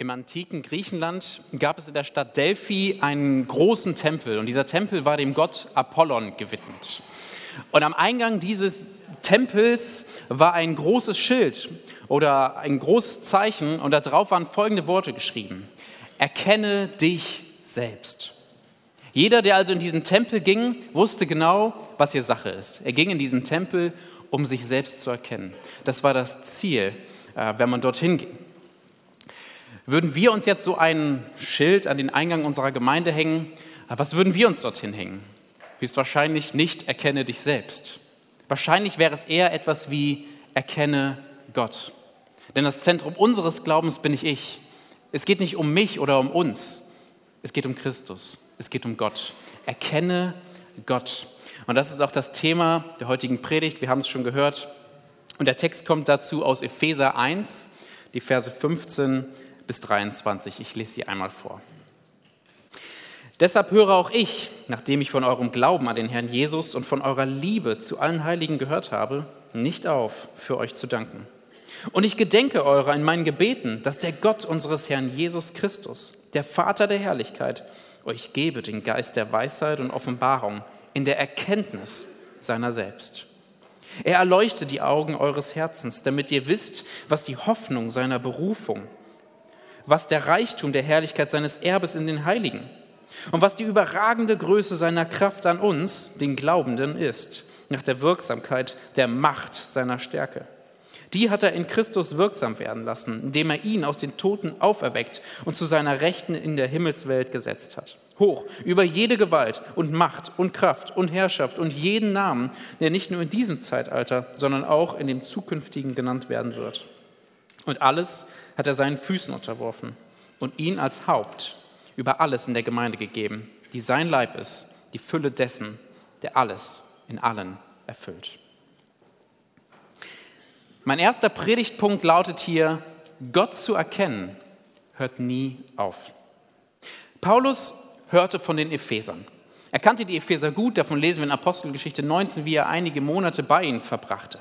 Im antiken Griechenland gab es in der Stadt Delphi einen großen Tempel und dieser Tempel war dem Gott Apollon gewidmet. Und am Eingang dieses Tempels war ein großes Schild oder ein großes Zeichen und darauf waren folgende Worte geschrieben. Erkenne dich selbst. Jeder, der also in diesen Tempel ging, wusste genau, was hier Sache ist. Er ging in diesen Tempel, um sich selbst zu erkennen. Das war das Ziel, äh, wenn man dorthin ging. Würden wir uns jetzt so ein Schild an den Eingang unserer Gemeinde hängen, was würden wir uns dorthin hängen? Höchstwahrscheinlich nicht erkenne dich selbst. Wahrscheinlich wäre es eher etwas wie erkenne Gott. Denn das Zentrum unseres Glaubens bin ich ich. Es geht nicht um mich oder um uns. Es geht um Christus. Es geht um Gott. Erkenne Gott. Und das ist auch das Thema der heutigen Predigt. Wir haben es schon gehört. Und der Text kommt dazu aus Epheser 1, die Verse 15 bis 23. Ich lese sie einmal vor. Deshalb höre auch ich, nachdem ich von eurem Glauben an den Herrn Jesus und von eurer Liebe zu allen Heiligen gehört habe, nicht auf, für euch zu danken. Und ich gedenke eurer in meinen Gebeten, dass der Gott unseres Herrn Jesus Christus, der Vater der Herrlichkeit, euch gebe den Geist der Weisheit und Offenbarung in der Erkenntnis seiner selbst. Er erleuchte die Augen eures Herzens, damit ihr wisst, was die Hoffnung seiner Berufung was der Reichtum der Herrlichkeit seines Erbes in den Heiligen und was die überragende Größe seiner Kraft an uns, den Glaubenden, ist, nach der Wirksamkeit der Macht seiner Stärke. Die hat er in Christus wirksam werden lassen, indem er ihn aus den Toten auferweckt und zu seiner Rechten in der Himmelswelt gesetzt hat. Hoch über jede Gewalt und Macht und Kraft und Herrschaft und jeden Namen, der nicht nur in diesem Zeitalter, sondern auch in dem zukünftigen genannt werden wird. Und alles hat er seinen Füßen unterworfen und ihn als Haupt über alles in der Gemeinde gegeben, die sein Leib ist, die Fülle dessen, der alles in allen erfüllt. Mein erster Predigtpunkt lautet hier, Gott zu erkennen hört nie auf. Paulus hörte von den Ephesern. Er kannte die Epheser gut, davon lesen wir in Apostelgeschichte 19, wie er einige Monate bei ihnen verbrachte.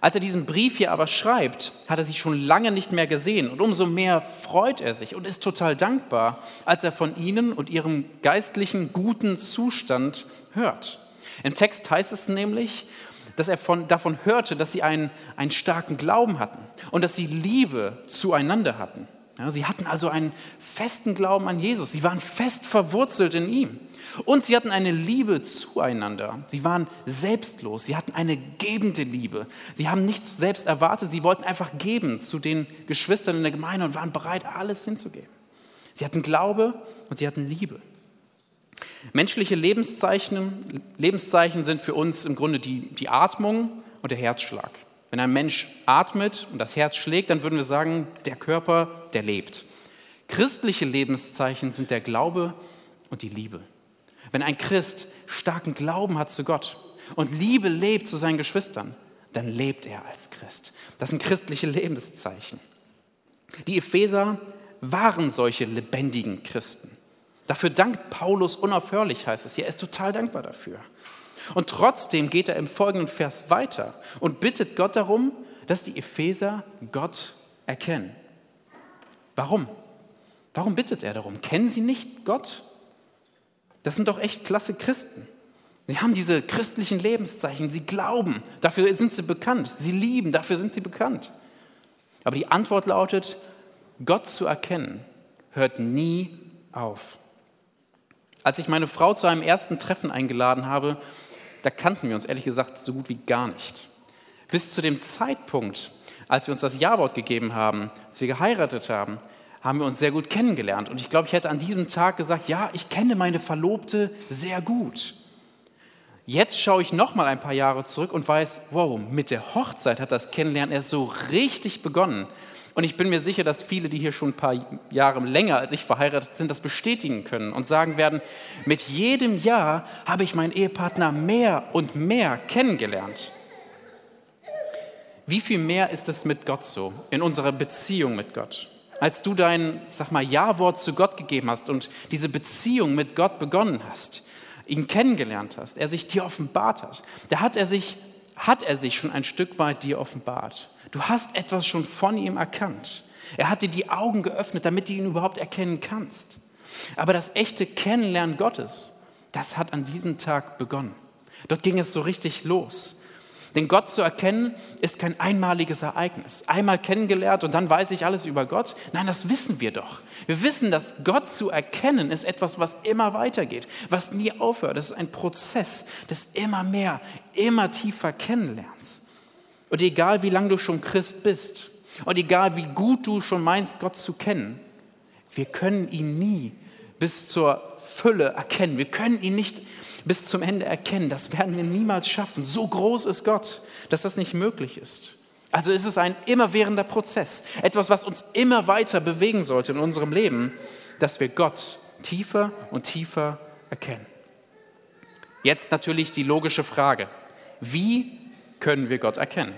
Als er diesen Brief hier aber schreibt, hat er sie schon lange nicht mehr gesehen und umso mehr freut er sich und ist total dankbar, als er von ihnen und ihrem geistlichen guten Zustand hört. Im Text heißt es nämlich, dass er von, davon hörte, dass sie einen, einen starken Glauben hatten und dass sie Liebe zueinander hatten. Ja, sie hatten also einen festen Glauben an Jesus. Sie waren fest verwurzelt in ihm. Und sie hatten eine Liebe zueinander. Sie waren selbstlos. Sie hatten eine gebende Liebe. Sie haben nichts selbst erwartet. Sie wollten einfach geben zu den Geschwistern in der Gemeinde und waren bereit, alles hinzugeben. Sie hatten Glaube und sie hatten Liebe. Menschliche Lebenszeichen, Lebenszeichen sind für uns im Grunde die, die Atmung und der Herzschlag. Wenn ein Mensch atmet und das Herz schlägt, dann würden wir sagen, der Körper, der lebt. Christliche Lebenszeichen sind der Glaube und die Liebe. Wenn ein Christ starken Glauben hat zu Gott und Liebe lebt zu seinen Geschwistern, dann lebt er als Christ. Das sind christliche Lebenszeichen. Die Epheser waren solche lebendigen Christen. Dafür dankt Paulus unaufhörlich, heißt es hier. Er ist total dankbar dafür. Und trotzdem geht er im folgenden Vers weiter und bittet Gott darum, dass die Epheser Gott erkennen. Warum? Warum bittet er darum? Kennen sie nicht Gott? Das sind doch echt klasse Christen. Sie haben diese christlichen Lebenszeichen, sie glauben, dafür sind sie bekannt, sie lieben, dafür sind sie bekannt. Aber die Antwort lautet, Gott zu erkennen, hört nie auf. Als ich meine Frau zu einem ersten Treffen eingeladen habe, da kannten wir uns ehrlich gesagt so gut wie gar nicht. Bis zu dem Zeitpunkt, als wir uns das Jawort gegeben haben, als wir geheiratet haben, haben wir uns sehr gut kennengelernt. Und ich glaube, ich hätte an diesem Tag gesagt, ja, ich kenne meine Verlobte sehr gut. Jetzt schaue ich noch mal ein paar Jahre zurück und weiß, wow, mit der Hochzeit hat das Kennenlernen erst so richtig begonnen. Und ich bin mir sicher, dass viele, die hier schon ein paar Jahre länger als ich verheiratet sind, das bestätigen können und sagen werden, mit jedem Jahr habe ich meinen Ehepartner mehr und mehr kennengelernt. Wie viel mehr ist es mit Gott so, in unserer Beziehung mit Gott? als du dein, sag mal, Ja-Wort zu Gott gegeben hast und diese Beziehung mit Gott begonnen hast, ihn kennengelernt hast, er sich dir offenbart hat, da hat er sich, hat er sich schon ein Stück weit dir offenbart. Du hast etwas schon von ihm erkannt. Er hat dir die Augen geöffnet, damit du ihn überhaupt erkennen kannst. Aber das echte Kennenlernen Gottes, das hat an diesem Tag begonnen. Dort ging es so richtig los. Denn Gott zu erkennen ist kein einmaliges Ereignis. Einmal kennengelernt und dann weiß ich alles über Gott. Nein, das wissen wir doch. Wir wissen, dass Gott zu erkennen ist etwas, was immer weitergeht, was nie aufhört. Das ist ein Prozess des immer mehr, immer tiefer Kennenlernens. Und egal, wie lange du schon Christ bist und egal, wie gut du schon meinst, Gott zu kennen, wir können ihn nie bis zur Fülle erkennen. Wir können ihn nicht bis zum Ende erkennen. Das werden wir niemals schaffen. So groß ist Gott, dass das nicht möglich ist. Also ist es ein immerwährender Prozess, etwas, was uns immer weiter bewegen sollte in unserem Leben, dass wir Gott tiefer und tiefer erkennen. Jetzt natürlich die logische Frage, wie können wir Gott erkennen?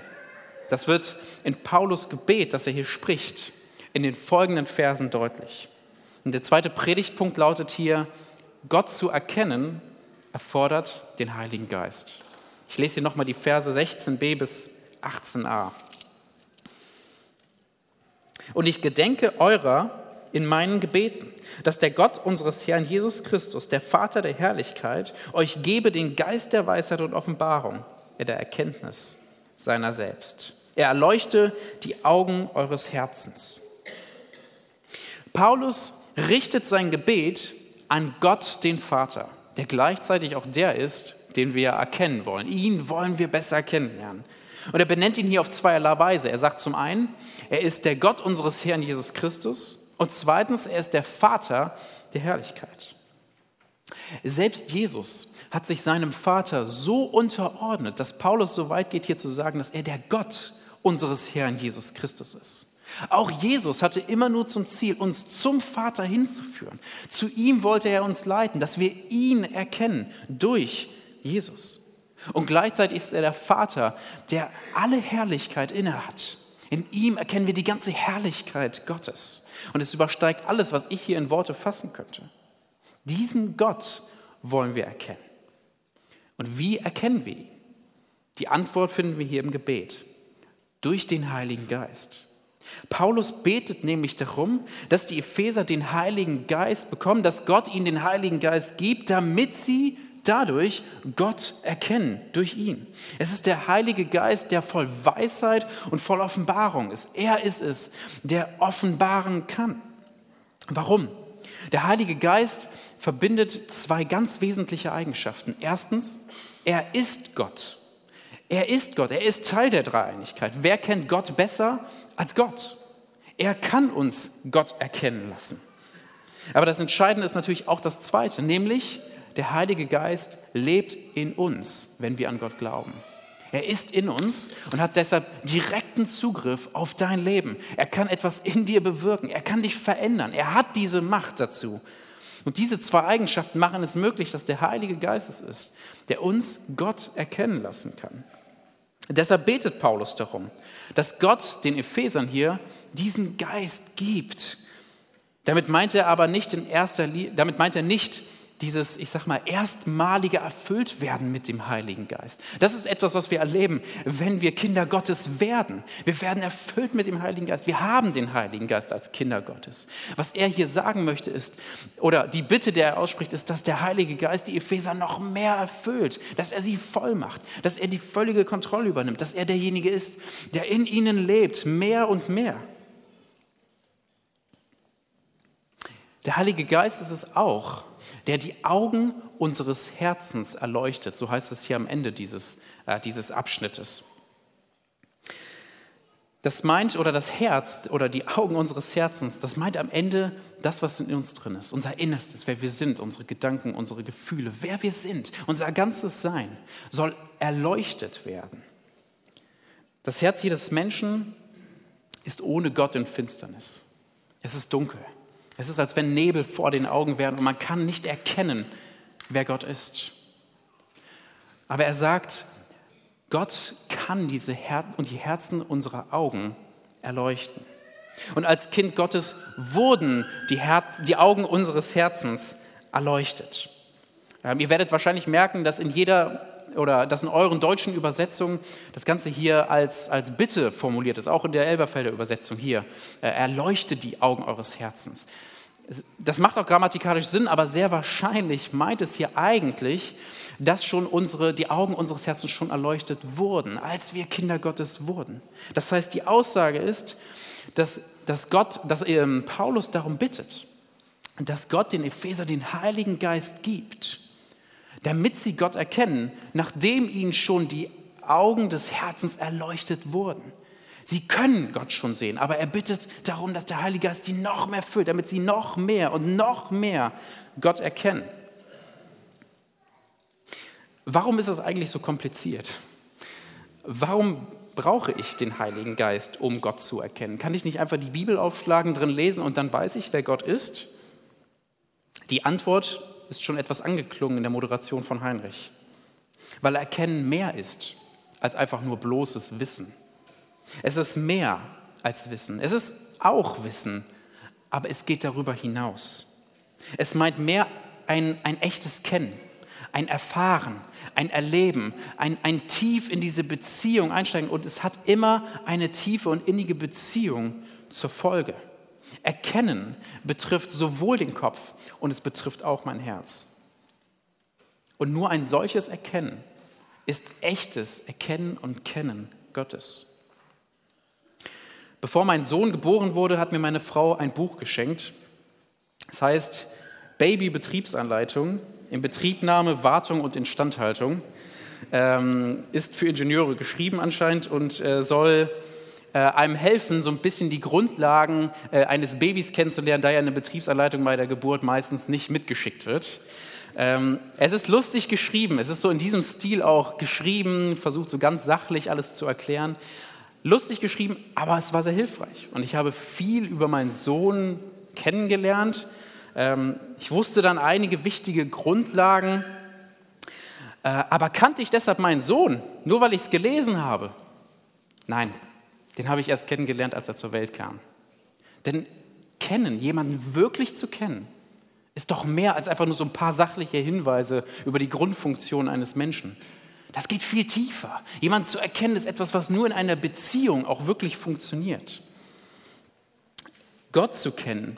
Das wird in Paulus Gebet, das er hier spricht, in den folgenden Versen deutlich. Und der zweite Predigtpunkt lautet hier, Gott zu erkennen erfordert den Heiligen Geist. Ich lese hier nochmal die Verse 16b bis 18a. Und ich gedenke eurer in meinen Gebeten, dass der Gott unseres Herrn Jesus Christus, der Vater der Herrlichkeit, euch gebe den Geist der Weisheit und Offenbarung, der Erkenntnis seiner selbst. Er erleuchte die Augen eures Herzens. Paulus richtet sein Gebet an Gott, den Vater der gleichzeitig auch der ist, den wir erkennen wollen. Ihn wollen wir besser kennenlernen. Und er benennt ihn hier auf zweierlei Weise. Er sagt zum einen, er ist der Gott unseres Herrn Jesus Christus und zweitens, er ist der Vater der Herrlichkeit. Selbst Jesus hat sich seinem Vater so unterordnet, dass Paulus so weit geht, hier zu sagen, dass er der Gott unseres Herrn Jesus Christus ist. Auch Jesus hatte immer nur zum Ziel, uns zum Vater hinzuführen. Zu ihm wollte er uns leiten, dass wir ihn erkennen durch Jesus. Und gleichzeitig ist er der Vater, der alle Herrlichkeit innehat. In ihm erkennen wir die ganze Herrlichkeit Gottes. Und es übersteigt alles, was ich hier in Worte fassen könnte. Diesen Gott wollen wir erkennen. Und wie erkennen wir ihn? Die Antwort finden wir hier im Gebet. Durch den Heiligen Geist. Paulus betet nämlich darum, dass die Epheser den Heiligen Geist bekommen, dass Gott ihnen den Heiligen Geist gibt, damit sie dadurch Gott erkennen, durch ihn. Es ist der Heilige Geist, der voll Weisheit und voll Offenbarung ist. Er ist es, der offenbaren kann. Warum? Der Heilige Geist verbindet zwei ganz wesentliche Eigenschaften. Erstens, er ist Gott. Er ist Gott, er ist Teil der Dreieinigkeit. Wer kennt Gott besser als Gott? Er kann uns Gott erkennen lassen. Aber das Entscheidende ist natürlich auch das Zweite, nämlich der Heilige Geist lebt in uns, wenn wir an Gott glauben. Er ist in uns und hat deshalb direkten Zugriff auf dein Leben. Er kann etwas in dir bewirken. Er kann dich verändern. Er hat diese Macht dazu. Und diese zwei Eigenschaften machen es möglich, dass der Heilige Geist es ist, der uns Gott erkennen lassen kann. Deshalb betet Paulus darum, dass Gott den Ephesern hier diesen Geist gibt. Damit meint er aber nicht in erster Linie, damit meint er nicht dieses, ich sag mal, erstmalige Erfülltwerden mit dem Heiligen Geist. Das ist etwas, was wir erleben, wenn wir Kinder Gottes werden. Wir werden erfüllt mit dem Heiligen Geist. Wir haben den Heiligen Geist als Kinder Gottes. Was er hier sagen möchte ist, oder die Bitte, der er ausspricht, ist, dass der Heilige Geist die Epheser noch mehr erfüllt, dass er sie voll macht, dass er die völlige Kontrolle übernimmt, dass er derjenige ist, der in ihnen lebt, mehr und mehr. Der Heilige Geist ist es auch, der die Augen unseres Herzens erleuchtet. So heißt es hier am Ende dieses, äh, dieses Abschnittes. Das meint, oder das Herz oder die Augen unseres Herzens, das meint am Ende das, was in uns drin ist, unser Innerstes, wer wir sind, unsere Gedanken, unsere Gefühle, wer wir sind, unser ganzes Sein soll erleuchtet werden. Das Herz jedes Menschen ist ohne Gott in Finsternis. Es ist dunkel. Es ist, als wenn Nebel vor den Augen wären und man kann nicht erkennen, wer Gott ist. Aber er sagt, Gott kann diese Her und die Herzen unserer Augen erleuchten. Und als Kind Gottes wurden die, Herz, die Augen unseres Herzens erleuchtet. Ähm, ihr werdet wahrscheinlich merken, dass in jeder oder das in euren deutschen Übersetzungen das Ganze hier als, als Bitte formuliert ist, auch in der Elberfelder Übersetzung hier. Äh, erleuchte die Augen eures Herzens. Das macht auch grammatikalisch Sinn, aber sehr wahrscheinlich meint es hier eigentlich, dass schon unsere, die Augen unseres Herzens schon erleuchtet wurden, als wir Kinder Gottes wurden. Das heißt, die Aussage ist, dass, dass, Gott, dass ähm, Paulus darum bittet, dass Gott den Epheser den Heiligen Geist gibt, damit sie Gott erkennen, nachdem ihnen schon die Augen des Herzens erleuchtet wurden. Sie können Gott schon sehen, aber er bittet darum, dass der Heilige Geist sie noch mehr füllt, damit sie noch mehr und noch mehr Gott erkennen. Warum ist es eigentlich so kompliziert? Warum brauche ich den Heiligen Geist, um Gott zu erkennen? Kann ich nicht einfach die Bibel aufschlagen, drin lesen und dann weiß ich, wer Gott ist? Die Antwort ist schon etwas angeklungen in der Moderation von Heinrich, weil Erkennen mehr ist als einfach nur bloßes Wissen. Es ist mehr als Wissen. Es ist auch Wissen, aber es geht darüber hinaus. Es meint mehr ein, ein echtes Kennen, ein Erfahren, ein Erleben, ein, ein tief in diese Beziehung einsteigen. Und es hat immer eine tiefe und innige Beziehung zur Folge. Erkennen betrifft sowohl den Kopf und es betrifft auch mein Herz. Und nur ein solches Erkennen ist echtes Erkennen und Kennen Gottes. Bevor mein Sohn geboren wurde, hat mir meine Frau ein Buch geschenkt. Das heißt Baby-Betriebsanleitung in Betriebnahme, Wartung und Instandhaltung. Ähm, ist für Ingenieure geschrieben anscheinend und äh, soll äh, einem helfen, so ein bisschen die Grundlagen äh, eines Babys kennenzulernen, da ja eine Betriebsanleitung bei der Geburt meistens nicht mitgeschickt wird. Ähm, es ist lustig geschrieben, es ist so in diesem Stil auch geschrieben, versucht so ganz sachlich alles zu erklären lustig geschrieben, aber es war sehr hilfreich. Und ich habe viel über meinen Sohn kennengelernt. Ähm, ich wusste dann einige wichtige Grundlagen. Äh, aber kannte ich deshalb meinen Sohn, nur weil ich es gelesen habe? Nein, den habe ich erst kennengelernt, als er zur Welt kam. Denn kennen, jemanden wirklich zu kennen, ist doch mehr als einfach nur so ein paar sachliche Hinweise über die Grundfunktion eines Menschen. Das geht viel tiefer. Jemand zu erkennen ist etwas, was nur in einer Beziehung auch wirklich funktioniert. Gott zu kennen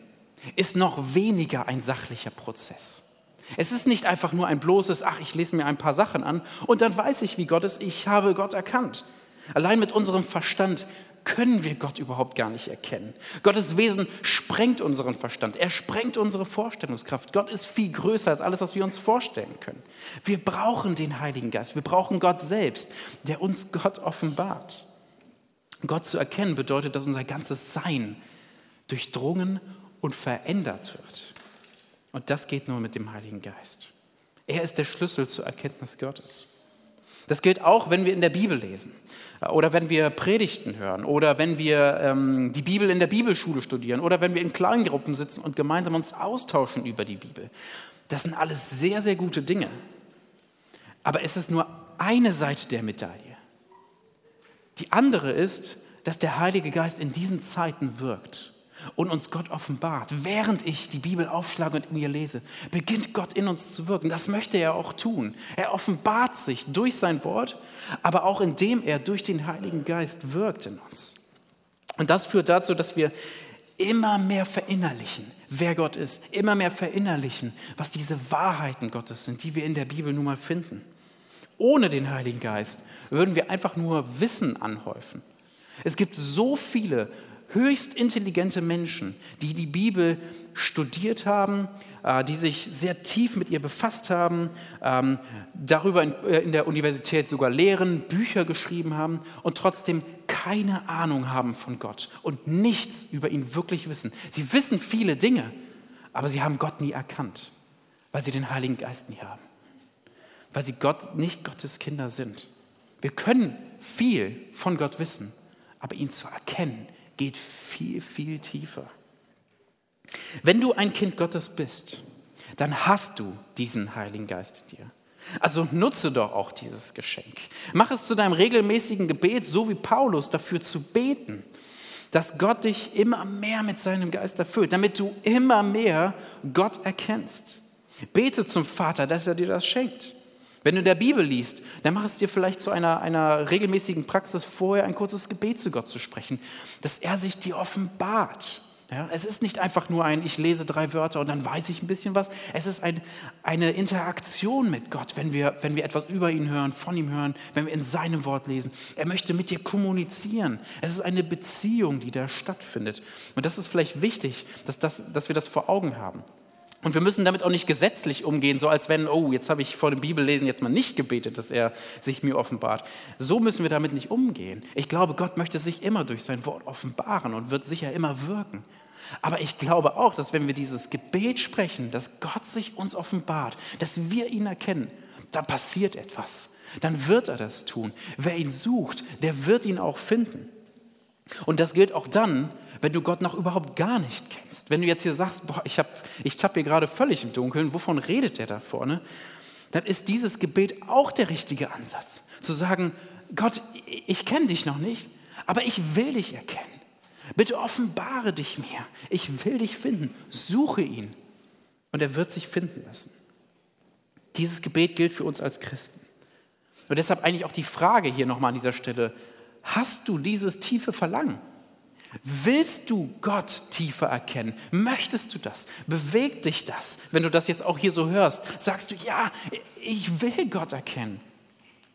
ist noch weniger ein sachlicher Prozess. Es ist nicht einfach nur ein bloßes, ach, ich lese mir ein paar Sachen an und dann weiß ich, wie Gott ist, ich habe Gott erkannt. Allein mit unserem Verstand können wir Gott überhaupt gar nicht erkennen. Gottes Wesen sprengt unseren Verstand, er sprengt unsere Vorstellungskraft. Gott ist viel größer als alles, was wir uns vorstellen können. Wir brauchen den Heiligen Geist, wir brauchen Gott selbst, der uns Gott offenbart. Gott zu erkennen bedeutet, dass unser ganzes Sein durchdrungen und verändert wird. Und das geht nur mit dem Heiligen Geist. Er ist der Schlüssel zur Erkenntnis Gottes. Das gilt auch, wenn wir in der Bibel lesen oder wenn wir Predigten hören oder wenn wir ähm, die Bibel in der Bibelschule studieren oder wenn wir in Kleingruppen sitzen und gemeinsam uns austauschen über die Bibel. Das sind alles sehr, sehr gute Dinge. Aber es ist nur eine Seite der Medaille. Die andere ist, dass der Heilige Geist in diesen Zeiten wirkt und uns Gott offenbart. Während ich die Bibel aufschlage und in ihr lese, beginnt Gott in uns zu wirken. Das möchte er auch tun. Er offenbart sich durch sein Wort, aber auch indem er durch den Heiligen Geist wirkt in uns. Und das führt dazu, dass wir immer mehr verinnerlichen, wer Gott ist, immer mehr verinnerlichen, was diese Wahrheiten Gottes sind, die wir in der Bibel nun mal finden. Ohne den Heiligen Geist würden wir einfach nur Wissen anhäufen. Es gibt so viele höchst intelligente Menschen, die die Bibel studiert haben, äh, die sich sehr tief mit ihr befasst haben, ähm, darüber äh, in der Universität sogar lehren, Bücher geschrieben haben und trotzdem keine Ahnung haben von Gott und nichts über ihn wirklich wissen. Sie wissen viele Dinge, aber sie haben Gott nie erkannt, weil sie den Heiligen Geist nie haben, weil sie Gott nicht Gottes Kinder sind. Wir können viel von Gott wissen, aber ihn zu erkennen, geht viel, viel tiefer. Wenn du ein Kind Gottes bist, dann hast du diesen Heiligen Geist in dir. Also nutze doch auch dieses Geschenk. Mach es zu deinem regelmäßigen Gebet, so wie Paulus, dafür zu beten, dass Gott dich immer mehr mit seinem Geist erfüllt, damit du immer mehr Gott erkennst. Bete zum Vater, dass er dir das schenkt. Wenn du in der Bibel liest, dann mach es dir vielleicht zu einer, einer regelmäßigen Praxis, vorher ein kurzes Gebet zu Gott zu sprechen, dass er sich dir offenbart. Ja, es ist nicht einfach nur ein, ich lese drei Wörter und dann weiß ich ein bisschen was. Es ist ein, eine Interaktion mit Gott, wenn wir, wenn wir etwas über ihn hören, von ihm hören, wenn wir in seinem Wort lesen. Er möchte mit dir kommunizieren. Es ist eine Beziehung, die da stattfindet. Und das ist vielleicht wichtig, dass, das, dass wir das vor Augen haben. Und wir müssen damit auch nicht gesetzlich umgehen, so als wenn, oh, jetzt habe ich vor dem Bibellesen jetzt mal nicht gebetet, dass er sich mir offenbart. So müssen wir damit nicht umgehen. Ich glaube, Gott möchte sich immer durch sein Wort offenbaren und wird sicher immer wirken. Aber ich glaube auch, dass wenn wir dieses Gebet sprechen, dass Gott sich uns offenbart, dass wir ihn erkennen, dann passiert etwas. Dann wird er das tun. Wer ihn sucht, der wird ihn auch finden. Und das gilt auch dann, wenn du Gott noch überhaupt gar nicht kennst. Wenn du jetzt hier sagst, boah, ich, ich tappe hier gerade völlig im Dunkeln, wovon redet der da vorne? Dann ist dieses Gebet auch der richtige Ansatz. Zu sagen, Gott, ich kenne dich noch nicht, aber ich will dich erkennen. Bitte offenbare dich mir. Ich will dich finden. Suche ihn. Und er wird sich finden lassen. Dieses Gebet gilt für uns als Christen. Und deshalb eigentlich auch die Frage hier nochmal an dieser Stelle, hast du dieses tiefe Verlangen? Willst du Gott tiefer erkennen? Möchtest du das? Bewegt dich das? Wenn du das jetzt auch hier so hörst, sagst du, ja, ich will Gott erkennen.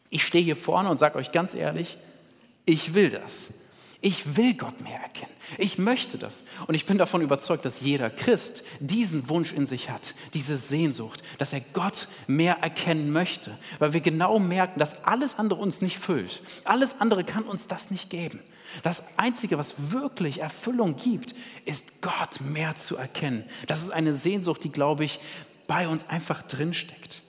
Ich stehe hier vorne und sage euch ganz ehrlich, ich will das. Ich will Gott mehr erkennen. Ich möchte das. Und ich bin davon überzeugt, dass jeder Christ diesen Wunsch in sich hat, diese Sehnsucht, dass er Gott mehr erkennen möchte. Weil wir genau merken, dass alles andere uns nicht füllt. Alles andere kann uns das nicht geben. Das Einzige, was wirklich Erfüllung gibt, ist Gott mehr zu erkennen. Das ist eine Sehnsucht, die, glaube ich, bei uns einfach drinsteckt.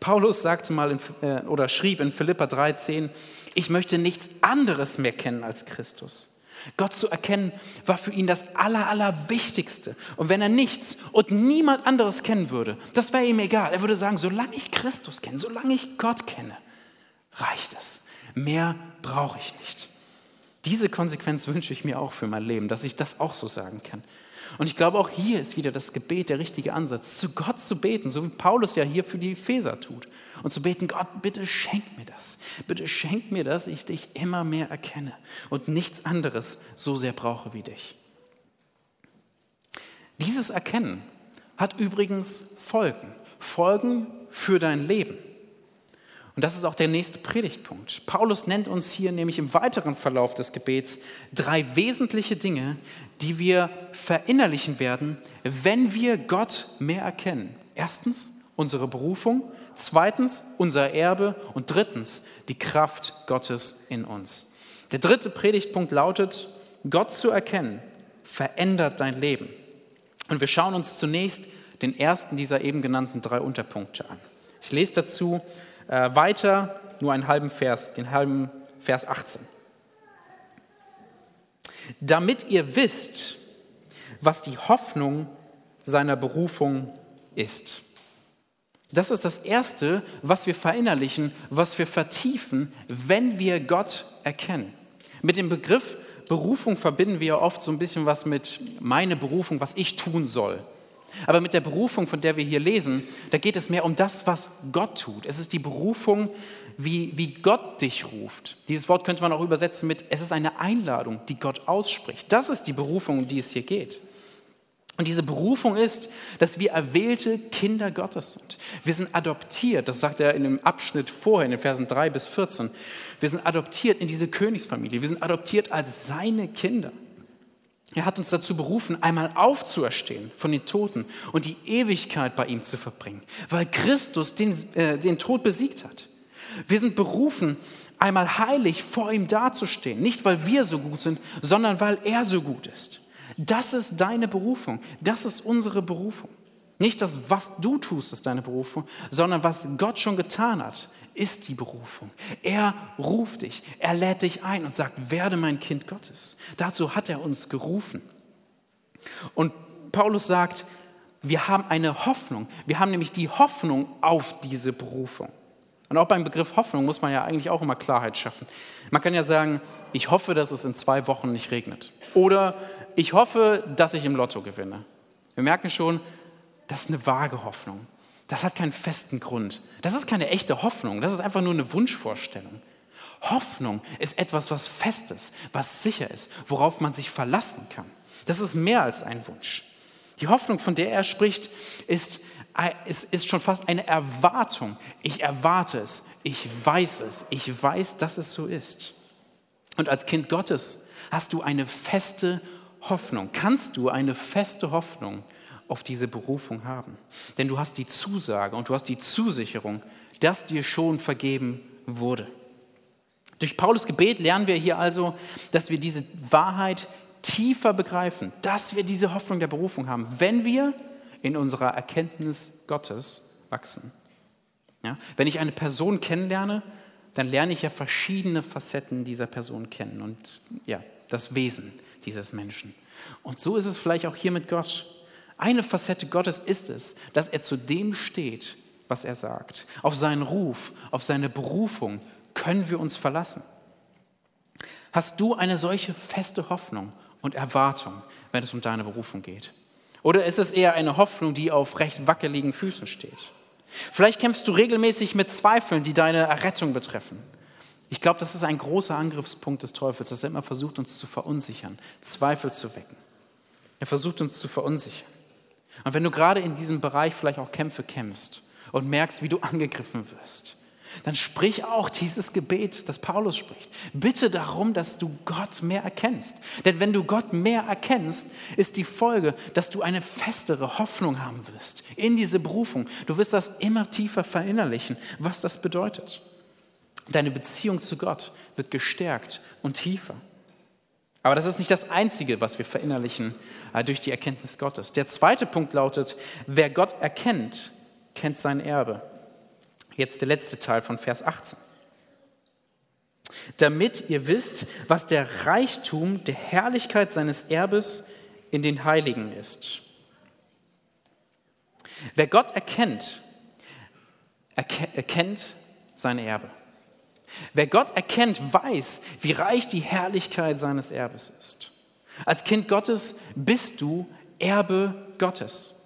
Paulus sagte mal in, äh, oder schrieb in Philippa 3,10, ich möchte nichts anderes mehr kennen als Christus. Gott zu erkennen war für ihn das Aller, Allerwichtigste. Und wenn er nichts und niemand anderes kennen würde, das wäre ihm egal. Er würde sagen, solange ich Christus kenne, solange ich Gott kenne, reicht es. Mehr brauche ich nicht. Diese Konsequenz wünsche ich mir auch für mein Leben, dass ich das auch so sagen kann. Und ich glaube, auch hier ist wieder das Gebet der richtige Ansatz, zu Gott zu beten, so wie Paulus ja hier für die Epheser tut. Und zu beten, Gott, bitte schenk mir das. Bitte schenk mir, dass ich dich immer mehr erkenne und nichts anderes so sehr brauche wie dich. Dieses Erkennen hat übrigens Folgen. Folgen für dein Leben. Und das ist auch der nächste Predigtpunkt. Paulus nennt uns hier nämlich im weiteren Verlauf des Gebets drei wesentliche Dinge, die wir verinnerlichen werden, wenn wir Gott mehr erkennen. Erstens unsere Berufung, zweitens unser Erbe und drittens die Kraft Gottes in uns. Der dritte Predigtpunkt lautet, Gott zu erkennen verändert dein Leben. Und wir schauen uns zunächst den ersten dieser eben genannten drei Unterpunkte an. Ich lese dazu äh, weiter, nur einen halben Vers, den halben Vers 18. Damit ihr wisst, was die Hoffnung seiner Berufung ist. Das ist das Erste, was wir verinnerlichen, was wir vertiefen, wenn wir Gott erkennen. Mit dem Begriff Berufung verbinden wir oft so ein bisschen was mit meine Berufung, was ich tun soll. Aber mit der Berufung, von der wir hier lesen, da geht es mehr um das, was Gott tut. Es ist die Berufung, wie, wie Gott dich ruft. Dieses Wort könnte man auch übersetzen mit, es ist eine Einladung, die Gott ausspricht. Das ist die Berufung, um die es hier geht. Und diese Berufung ist, dass wir erwählte Kinder Gottes sind. Wir sind adoptiert, das sagt er in dem Abschnitt vorher, in den Versen 3 bis 14. Wir sind adoptiert in diese Königsfamilie. Wir sind adoptiert als seine Kinder. Er hat uns dazu berufen, einmal aufzuerstehen von den Toten und die Ewigkeit bei ihm zu verbringen, weil Christus den, äh, den Tod besiegt hat. Wir sind berufen, einmal heilig vor ihm dazustehen, nicht weil wir so gut sind, sondern weil er so gut ist. Das ist deine Berufung, das ist unsere Berufung. Nicht das, was du tust, ist deine Berufung, sondern was Gott schon getan hat, ist die Berufung. Er ruft dich, er lädt dich ein und sagt, werde mein Kind Gottes. Dazu hat er uns gerufen. Und Paulus sagt, wir haben eine Hoffnung. Wir haben nämlich die Hoffnung auf diese Berufung. Und auch beim Begriff Hoffnung muss man ja eigentlich auch immer Klarheit schaffen. Man kann ja sagen, ich hoffe, dass es in zwei Wochen nicht regnet. Oder ich hoffe, dass ich im Lotto gewinne. Wir merken schon, das ist eine vage Hoffnung. Das hat keinen festen Grund. Das ist keine echte Hoffnung, das ist einfach nur eine Wunschvorstellung. Hoffnung ist etwas, was fest ist, was sicher ist, worauf man sich verlassen kann. Das ist mehr als ein Wunsch. Die Hoffnung, von der er spricht, ist, ist, ist schon fast eine Erwartung. Ich erwarte es, ich weiß es, ich weiß, dass es so ist. Und als Kind Gottes hast du eine feste Hoffnung, kannst du eine feste Hoffnung auf diese Berufung haben. Denn du hast die Zusage und du hast die Zusicherung, dass dir schon vergeben wurde. Durch Paulus Gebet lernen wir hier also, dass wir diese Wahrheit tiefer begreifen, dass wir diese Hoffnung der Berufung haben, wenn wir in unserer Erkenntnis Gottes wachsen. Ja? Wenn ich eine Person kennenlerne, dann lerne ich ja verschiedene Facetten dieser Person kennen und ja, das Wesen dieses Menschen. Und so ist es vielleicht auch hier mit Gott. Eine Facette Gottes ist es, dass er zu dem steht, was er sagt. Auf seinen Ruf, auf seine Berufung können wir uns verlassen. Hast du eine solche feste Hoffnung und Erwartung, wenn es um deine Berufung geht? Oder ist es eher eine Hoffnung, die auf recht wackeligen Füßen steht? Vielleicht kämpfst du regelmäßig mit Zweifeln, die deine Errettung betreffen. Ich glaube, das ist ein großer Angriffspunkt des Teufels, dass er immer versucht, uns zu verunsichern, Zweifel zu wecken. Er versucht uns zu verunsichern. Und wenn du gerade in diesem Bereich vielleicht auch Kämpfe kämpfst und merkst, wie du angegriffen wirst, dann sprich auch dieses Gebet, das Paulus spricht. Bitte darum, dass du Gott mehr erkennst. Denn wenn du Gott mehr erkennst, ist die Folge, dass du eine festere Hoffnung haben wirst in diese Berufung. Du wirst das immer tiefer verinnerlichen, was das bedeutet. Deine Beziehung zu Gott wird gestärkt und tiefer. Aber das ist nicht das Einzige, was wir verinnerlichen äh, durch die Erkenntnis Gottes. Der zweite Punkt lautet, wer Gott erkennt, kennt sein Erbe. Jetzt der letzte Teil von Vers 18. Damit ihr wisst, was der Reichtum der Herrlichkeit seines Erbes in den Heiligen ist. Wer Gott erkennt, erkennt sein Erbe. Wer Gott erkennt, weiß, wie reich die Herrlichkeit seines Erbes ist. Als Kind Gottes bist du Erbe Gottes.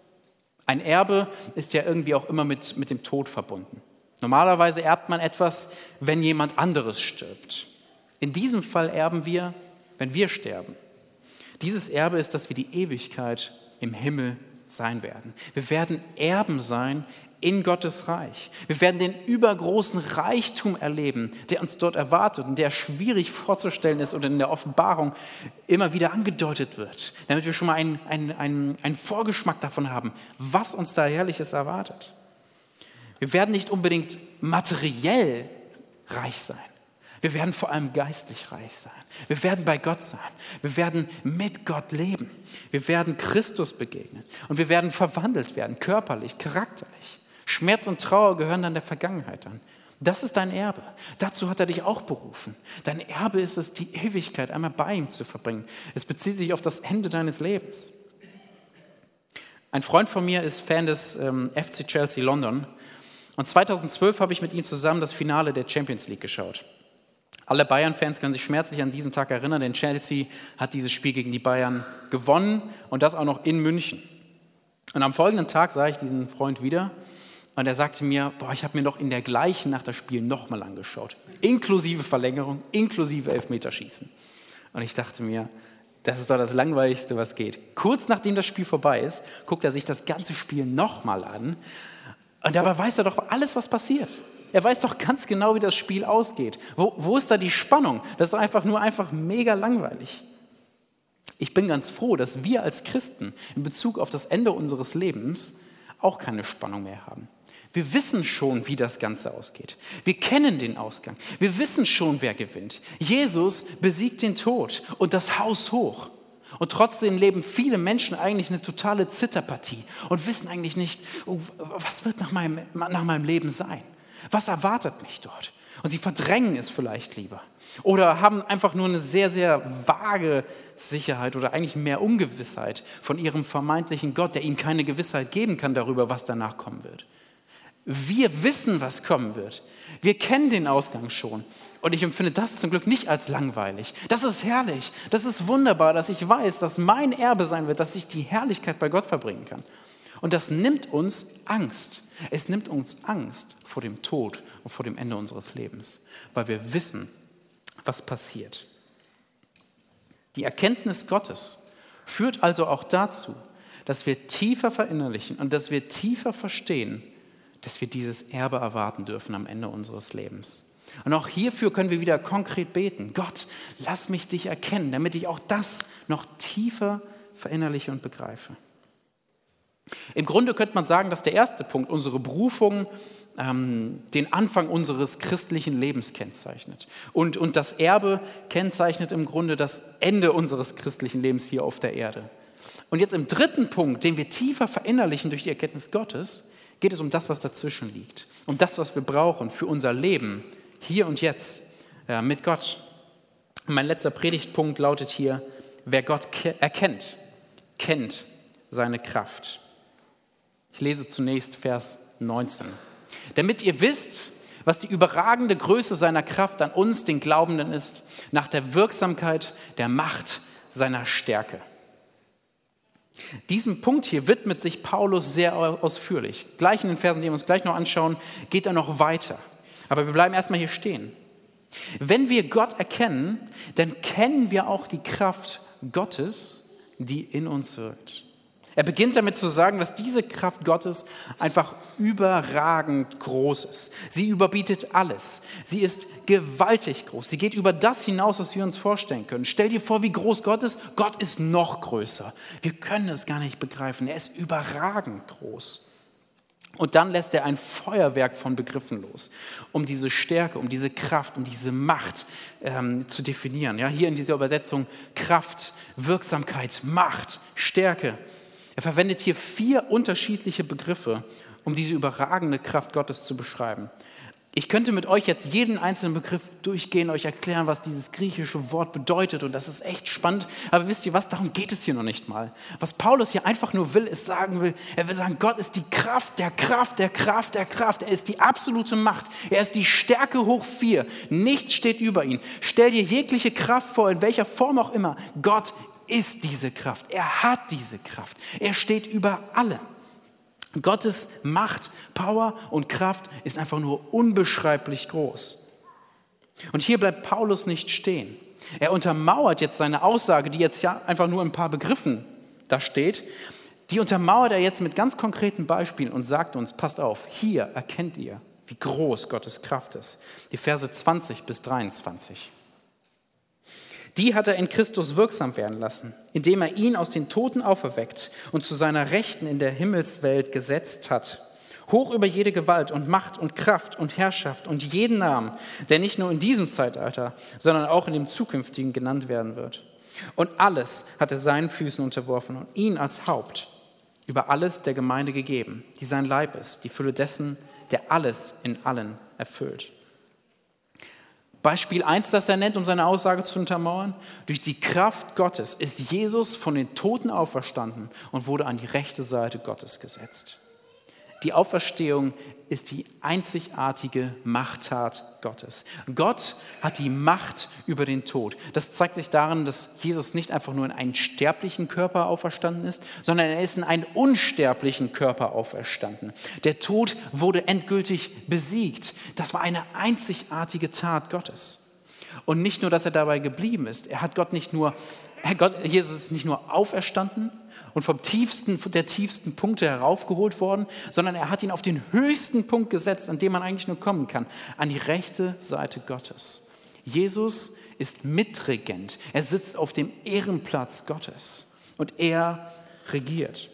Ein Erbe ist ja irgendwie auch immer mit, mit dem Tod verbunden. Normalerweise erbt man etwas, wenn jemand anderes stirbt. In diesem Fall erben wir, wenn wir sterben. Dieses Erbe ist, dass wir die Ewigkeit im Himmel sein werden. Wir werden Erben sein in Gottes Reich. Wir werden den übergroßen Reichtum erleben, der uns dort erwartet und der schwierig vorzustellen ist und in der Offenbarung immer wieder angedeutet wird, damit wir schon mal einen, einen, einen, Vorgeschmack davon haben, was uns da Herrliches erwartet. Wir werden nicht unbedingt materiell reich sein. Wir werden vor allem geistlich reich sein. Wir werden bei Gott sein. Wir werden mit Gott leben. Wir werden Christus begegnen. Und wir werden verwandelt werden, körperlich, charakterlich. Schmerz und Trauer gehören dann der Vergangenheit an. Das ist dein Erbe. Dazu hat er dich auch berufen. Dein Erbe ist es, die Ewigkeit einmal bei ihm zu verbringen. Es bezieht sich auf das Ende deines Lebens. Ein Freund von mir ist Fan des ähm, FC Chelsea London und 2012 habe ich mit ihm zusammen das Finale der Champions League geschaut. Alle Bayern-Fans können sich schmerzlich an diesen Tag erinnern, denn Chelsea hat dieses Spiel gegen die Bayern gewonnen und das auch noch in München. Und am folgenden Tag sah ich diesen Freund wieder und er sagte mir, boah, ich habe mir noch in der gleichen Nacht das Spiel nochmal angeschaut, inklusive Verlängerung, inklusive Elfmeterschießen. Und ich dachte mir, das ist doch das Langweiligste, was geht. Kurz nachdem das Spiel vorbei ist, guckt er sich das ganze Spiel nochmal an und dabei weiß er doch alles, was passiert. Er weiß doch ganz genau, wie das Spiel ausgeht. Wo, wo ist da die Spannung? Das ist doch einfach nur einfach mega langweilig. Ich bin ganz froh, dass wir als Christen in Bezug auf das Ende unseres Lebens auch keine Spannung mehr haben. Wir wissen schon, wie das Ganze ausgeht. Wir kennen den Ausgang. Wir wissen schon, wer gewinnt. Jesus besiegt den Tod und das Haus hoch. Und trotzdem leben viele Menschen eigentlich eine totale Zitterpartie und wissen eigentlich nicht, oh, was wird nach meinem, nach meinem Leben sein? Was erwartet mich dort? Und sie verdrängen es vielleicht lieber. Oder haben einfach nur eine sehr, sehr vage Sicherheit oder eigentlich mehr Ungewissheit von ihrem vermeintlichen Gott, der ihnen keine Gewissheit geben kann darüber, was danach kommen wird. Wir wissen, was kommen wird. Wir kennen den Ausgang schon. Und ich empfinde das zum Glück nicht als langweilig. Das ist herrlich. Das ist wunderbar, dass ich weiß, dass mein Erbe sein wird, dass ich die Herrlichkeit bei Gott verbringen kann. Und das nimmt uns Angst. Es nimmt uns Angst vor dem Tod und vor dem Ende unseres Lebens, weil wir wissen, was passiert. Die Erkenntnis Gottes führt also auch dazu, dass wir tiefer verinnerlichen und dass wir tiefer verstehen, dass wir dieses Erbe erwarten dürfen am Ende unseres Lebens. Und auch hierfür können wir wieder konkret beten. Gott, lass mich dich erkennen, damit ich auch das noch tiefer verinnerliche und begreife. Im Grunde könnte man sagen, dass der erste Punkt, unsere Berufung, ähm, den Anfang unseres christlichen Lebens kennzeichnet. Und, und das Erbe kennzeichnet im Grunde das Ende unseres christlichen Lebens hier auf der Erde. Und jetzt im dritten Punkt, den wir tiefer verinnerlichen durch die Erkenntnis Gottes, geht es um das, was dazwischen liegt. Um das, was wir brauchen für unser Leben, hier und jetzt, äh, mit Gott. Mein letzter Predigtpunkt lautet hier, wer Gott erkennt, kennt seine Kraft. Ich lese zunächst Vers 19. Damit ihr wisst, was die überragende Größe seiner Kraft an uns, den Glaubenden, ist, nach der Wirksamkeit der Macht seiner Stärke. Diesem Punkt hier widmet sich Paulus sehr ausführlich. Gleich in den Versen, die wir uns gleich noch anschauen, geht er noch weiter. Aber wir bleiben erstmal hier stehen. Wenn wir Gott erkennen, dann kennen wir auch die Kraft Gottes, die in uns wirkt. Er beginnt damit zu sagen, dass diese Kraft Gottes einfach überragend groß ist. Sie überbietet alles. Sie ist gewaltig groß. Sie geht über das hinaus, was wir uns vorstellen können. Stell dir vor, wie groß Gott ist. Gott ist noch größer. Wir können es gar nicht begreifen. Er ist überragend groß. Und dann lässt er ein Feuerwerk von Begriffen los, um diese Stärke, um diese Kraft, um diese Macht ähm, zu definieren. Ja, hier in dieser Übersetzung Kraft, Wirksamkeit, Macht, Stärke. Er verwendet hier vier unterschiedliche Begriffe, um diese überragende Kraft Gottes zu beschreiben. Ich könnte mit euch jetzt jeden einzelnen Begriff durchgehen, euch erklären, was dieses griechische Wort bedeutet und das ist echt spannend. Aber wisst ihr was, darum geht es hier noch nicht mal. Was Paulus hier einfach nur will, ist sagen will, er will sagen, Gott ist die Kraft der Kraft der Kraft der Kraft. Er ist die absolute Macht. Er ist die Stärke hoch vier. Nichts steht über ihn. Stell dir jegliche Kraft vor, in welcher Form auch immer. Gott ist diese Kraft. Er hat diese Kraft. Er steht über alle. Gottes Macht, Power und Kraft ist einfach nur unbeschreiblich groß. Und hier bleibt Paulus nicht stehen. Er untermauert jetzt seine Aussage, die jetzt ja einfach nur ein paar Begriffen da steht. Die untermauert er jetzt mit ganz konkreten Beispielen und sagt uns, passt auf, hier erkennt ihr, wie groß Gottes Kraft ist. Die Verse 20 bis 23. Die hat er in Christus wirksam werden lassen, indem er ihn aus den Toten auferweckt und zu seiner Rechten in der Himmelswelt gesetzt hat. Hoch über jede Gewalt und Macht und Kraft und Herrschaft und jeden Namen, der nicht nur in diesem Zeitalter, sondern auch in dem zukünftigen genannt werden wird. Und alles hat er seinen Füßen unterworfen und ihn als Haupt über alles der Gemeinde gegeben, die sein Leib ist, die Fülle dessen, der alles in allen erfüllt. Beispiel 1, das er nennt, um seine Aussage zu untermauern. Durch die Kraft Gottes ist Jesus von den Toten auferstanden und wurde an die rechte Seite Gottes gesetzt. Die Auferstehung ist die einzigartige Machttat Gottes. Gott hat die Macht über den Tod. Das zeigt sich darin, dass Jesus nicht einfach nur in einen sterblichen Körper auferstanden ist, sondern er ist in einen unsterblichen Körper auferstanden. Der Tod wurde endgültig besiegt. Das war eine einzigartige Tat Gottes. Und nicht nur, dass er dabei geblieben ist. Er hat Gott nicht nur, Gott, Jesus ist nicht nur auferstanden, und vom tiefsten, der tiefsten Punkte heraufgeholt worden, sondern er hat ihn auf den höchsten Punkt gesetzt, an dem man eigentlich nur kommen kann, an die rechte Seite Gottes. Jesus ist Mitregent. Er sitzt auf dem Ehrenplatz Gottes und er regiert.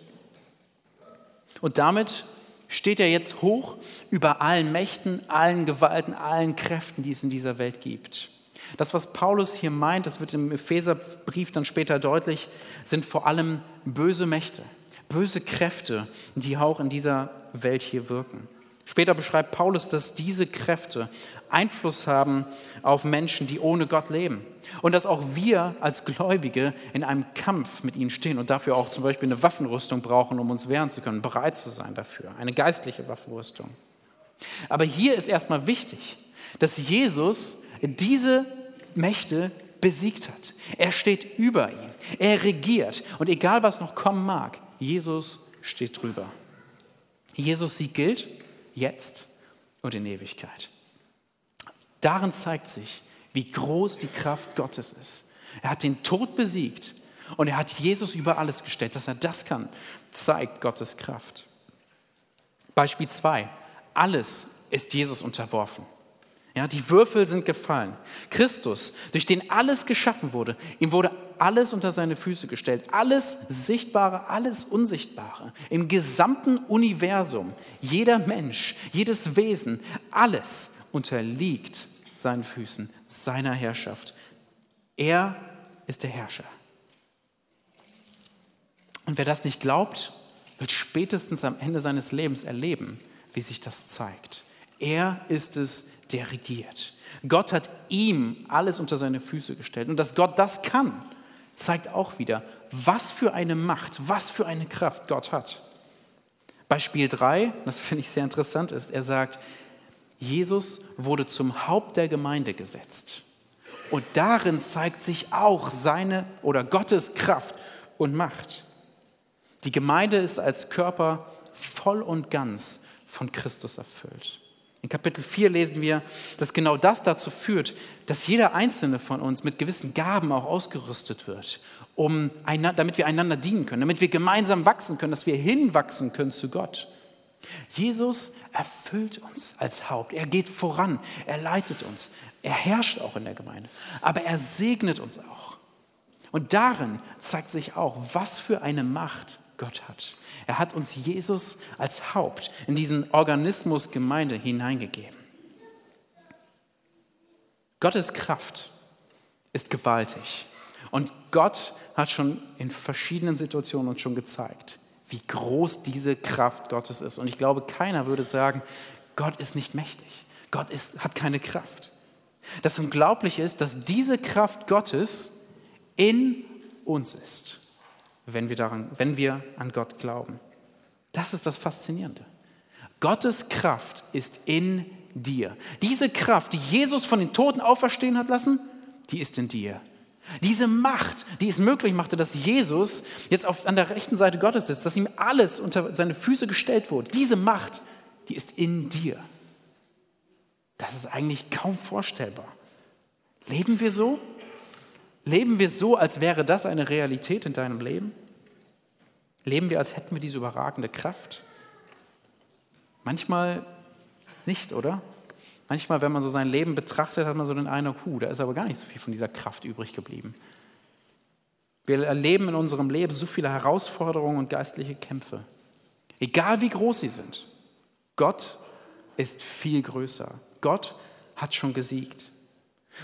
Und damit steht er jetzt hoch über allen Mächten, allen Gewalten, allen Kräften, die es in dieser Welt gibt. Das, was Paulus hier meint, das wird im Epheserbrief dann später deutlich, sind vor allem böse Mächte, böse Kräfte, die auch in dieser Welt hier wirken. Später beschreibt Paulus, dass diese Kräfte Einfluss haben auf Menschen, die ohne Gott leben. Und dass auch wir als Gläubige in einem Kampf mit ihnen stehen und dafür auch zum Beispiel eine Waffenrüstung brauchen, um uns wehren zu können, bereit zu sein dafür. Eine geistliche Waffenrüstung. Aber hier ist erstmal wichtig, dass Jesus diese Mächte besiegt hat. Er steht über ihn. Er regiert. Und egal was noch kommen mag, Jesus steht drüber. Jesus Sieg gilt jetzt und in Ewigkeit. Darin zeigt sich, wie groß die Kraft Gottes ist. Er hat den Tod besiegt und er hat Jesus über alles gestellt. Dass er das kann, zeigt Gottes Kraft. Beispiel 2. Alles ist Jesus unterworfen. Ja, die Würfel sind gefallen. Christus, durch den alles geschaffen wurde, ihm wurde alles unter seine Füße gestellt. Alles Sichtbare, alles Unsichtbare. Im gesamten Universum, jeder Mensch, jedes Wesen, alles unterliegt seinen Füßen, seiner Herrschaft. Er ist der Herrscher. Und wer das nicht glaubt, wird spätestens am Ende seines Lebens erleben, wie sich das zeigt. Er ist es, der regiert. Gott hat ihm alles unter seine Füße gestellt. Und dass Gott das kann, zeigt auch wieder, was für eine Macht, was für eine Kraft Gott hat. Beispiel 3, das finde ich sehr interessant, ist, er sagt, Jesus wurde zum Haupt der Gemeinde gesetzt. Und darin zeigt sich auch seine oder Gottes Kraft und Macht. Die Gemeinde ist als Körper voll und ganz von Christus erfüllt. In Kapitel 4 lesen wir, dass genau das dazu führt, dass jeder einzelne von uns mit gewissen Gaben auch ausgerüstet wird, um, damit wir einander dienen können, damit wir gemeinsam wachsen können, dass wir hinwachsen können zu Gott. Jesus erfüllt uns als Haupt. Er geht voran, er leitet uns, er herrscht auch in der Gemeinde, aber er segnet uns auch. Und darin zeigt sich auch, was für eine Macht Gott hat. Er hat uns Jesus als Haupt in diesen Organismus Gemeinde hineingegeben. Gottes Kraft ist gewaltig. Und Gott hat schon in verschiedenen Situationen uns schon gezeigt, wie groß diese Kraft Gottes ist. Und ich glaube, keiner würde sagen, Gott ist nicht mächtig. Gott ist, hat keine Kraft. Das Unglaubliche ist, dass diese Kraft Gottes in uns ist wenn wir, daran, wenn wir an Gott glauben. Das ist das Faszinierende. Gottes Kraft ist in dir. Diese Kraft, die Jesus von den Toten auferstehen hat lassen, die ist in dir. Diese Macht, die es möglich machte, dass Jesus jetzt auf, an der rechten Seite Gottes sitzt, dass ihm alles unter seine Füße gestellt wurde, diese Macht, die ist in dir. Das ist eigentlich kaum vorstellbar. Leben wir so? Leben wir so, als wäre das eine Realität in deinem Leben? Leben wir, als hätten wir diese überragende Kraft? Manchmal nicht, oder? Manchmal, wenn man so sein Leben betrachtet, hat man so den Eindruck, hu, da ist aber gar nicht so viel von dieser Kraft übrig geblieben. Wir erleben in unserem Leben so viele Herausforderungen und geistliche Kämpfe. Egal wie groß sie sind. Gott ist viel größer. Gott hat schon gesiegt.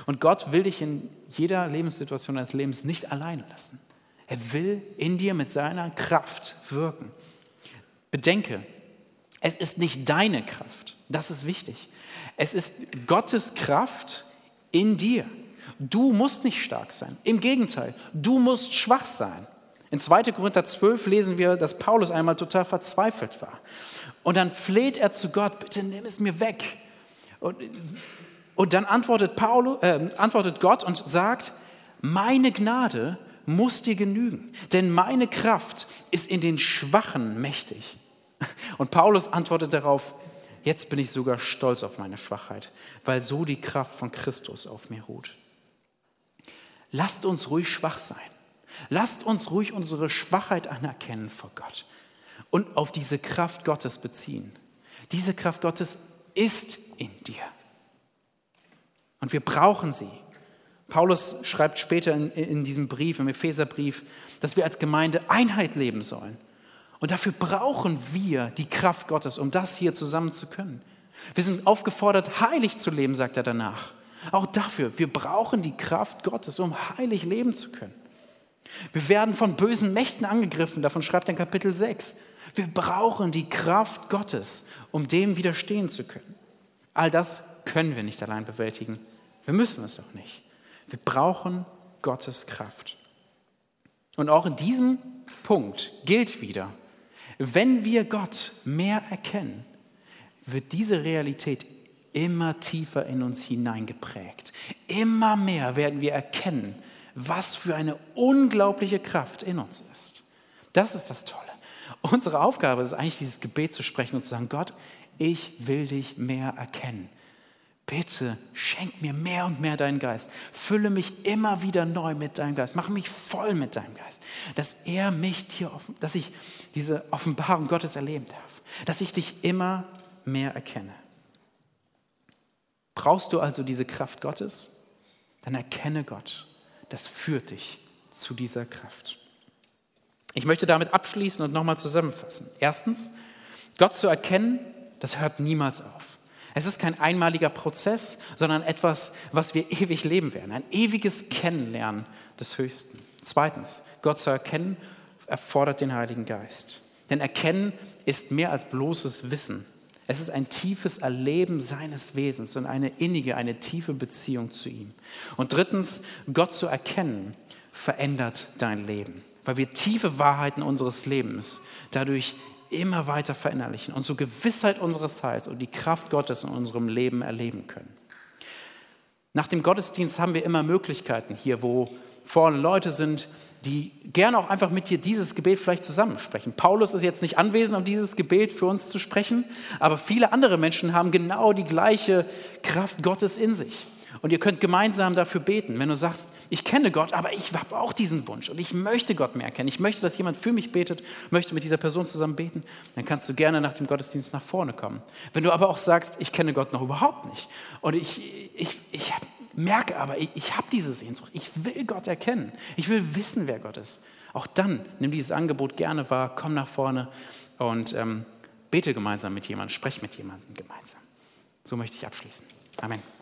Und Gott will dich in jeder Lebenssituation deines Lebens nicht allein lassen. Er will in dir mit seiner Kraft wirken. Bedenke, es ist nicht deine Kraft. Das ist wichtig. Es ist Gottes Kraft in dir. Du musst nicht stark sein. Im Gegenteil, du musst schwach sein. In 2. Korinther 12 lesen wir, dass Paulus einmal total verzweifelt war. Und dann fleht er zu Gott, bitte nimm es mir weg. Und, und dann antwortet, Paulus, äh, antwortet Gott und sagt, meine Gnade muss dir genügen, denn meine Kraft ist in den Schwachen mächtig. Und Paulus antwortet darauf, jetzt bin ich sogar stolz auf meine Schwachheit, weil so die Kraft von Christus auf mir ruht. Lasst uns ruhig schwach sein. Lasst uns ruhig unsere Schwachheit anerkennen vor Gott und auf diese Kraft Gottes beziehen. Diese Kraft Gottes ist in dir. Und wir brauchen sie. Paulus schreibt später in, in diesem Brief, im Epheserbrief, dass wir als Gemeinde Einheit leben sollen. Und dafür brauchen wir die Kraft Gottes, um das hier zusammen zu können. Wir sind aufgefordert, heilig zu leben, sagt er danach. Auch dafür, wir brauchen die Kraft Gottes, um heilig leben zu können. Wir werden von bösen Mächten angegriffen, davon schreibt er in Kapitel 6. Wir brauchen die Kraft Gottes, um dem widerstehen zu können. All das können wir nicht allein bewältigen. Wir müssen es auch nicht. Wir brauchen Gottes Kraft. Und auch in diesem Punkt gilt wieder, wenn wir Gott mehr erkennen, wird diese Realität immer tiefer in uns hineingeprägt. Immer mehr werden wir erkennen, was für eine unglaubliche Kraft in uns ist. Das ist das Tolle. Unsere Aufgabe ist eigentlich, dieses Gebet zu sprechen und zu sagen, Gott, ich will dich mehr erkennen. Bitte schenk mir mehr und mehr deinen Geist. Fülle mich immer wieder neu mit deinem Geist. Mach mich voll mit deinem Geist. Dass er mich dir offen, dass ich diese Offenbarung Gottes erleben darf. Dass ich dich immer mehr erkenne. Brauchst du also diese Kraft Gottes? Dann erkenne Gott. Das führt dich zu dieser Kraft. Ich möchte damit abschließen und nochmal zusammenfassen. Erstens, Gott zu erkennen, das hört niemals auf. Es ist kein einmaliger Prozess, sondern etwas, was wir ewig leben werden. Ein ewiges Kennenlernen des Höchsten. Zweitens, Gott zu erkennen, erfordert den Heiligen Geist. Denn Erkennen ist mehr als bloßes Wissen. Es ist ein tiefes Erleben seines Wesens und eine innige, eine tiefe Beziehung zu ihm. Und drittens, Gott zu erkennen, verändert dein Leben, weil wir tiefe Wahrheiten unseres Lebens dadurch immer weiter verinnerlichen und so Gewissheit unseres Heils und die Kraft Gottes in unserem Leben erleben können. Nach dem Gottesdienst haben wir immer Möglichkeiten hier, wo vorne Leute sind, die gerne auch einfach mit dir dieses Gebet vielleicht zusammensprechen. Paulus ist jetzt nicht anwesend, um dieses Gebet für uns zu sprechen, aber viele andere Menschen haben genau die gleiche Kraft Gottes in sich. Und ihr könnt gemeinsam dafür beten. Wenn du sagst, ich kenne Gott, aber ich habe auch diesen Wunsch und ich möchte Gott mehr kennen. Ich möchte, dass jemand für mich betet, möchte mit dieser Person zusammen beten, dann kannst du gerne nach dem Gottesdienst nach vorne kommen. Wenn du aber auch sagst, ich kenne Gott noch überhaupt nicht und ich, ich, ich merke aber, ich, ich habe diese Sehnsucht, ich will Gott erkennen, ich will wissen, wer Gott ist. Auch dann nimm dieses Angebot gerne wahr, komm nach vorne und ähm, bete gemeinsam mit jemandem, sprech mit jemandem gemeinsam. So möchte ich abschließen. Amen.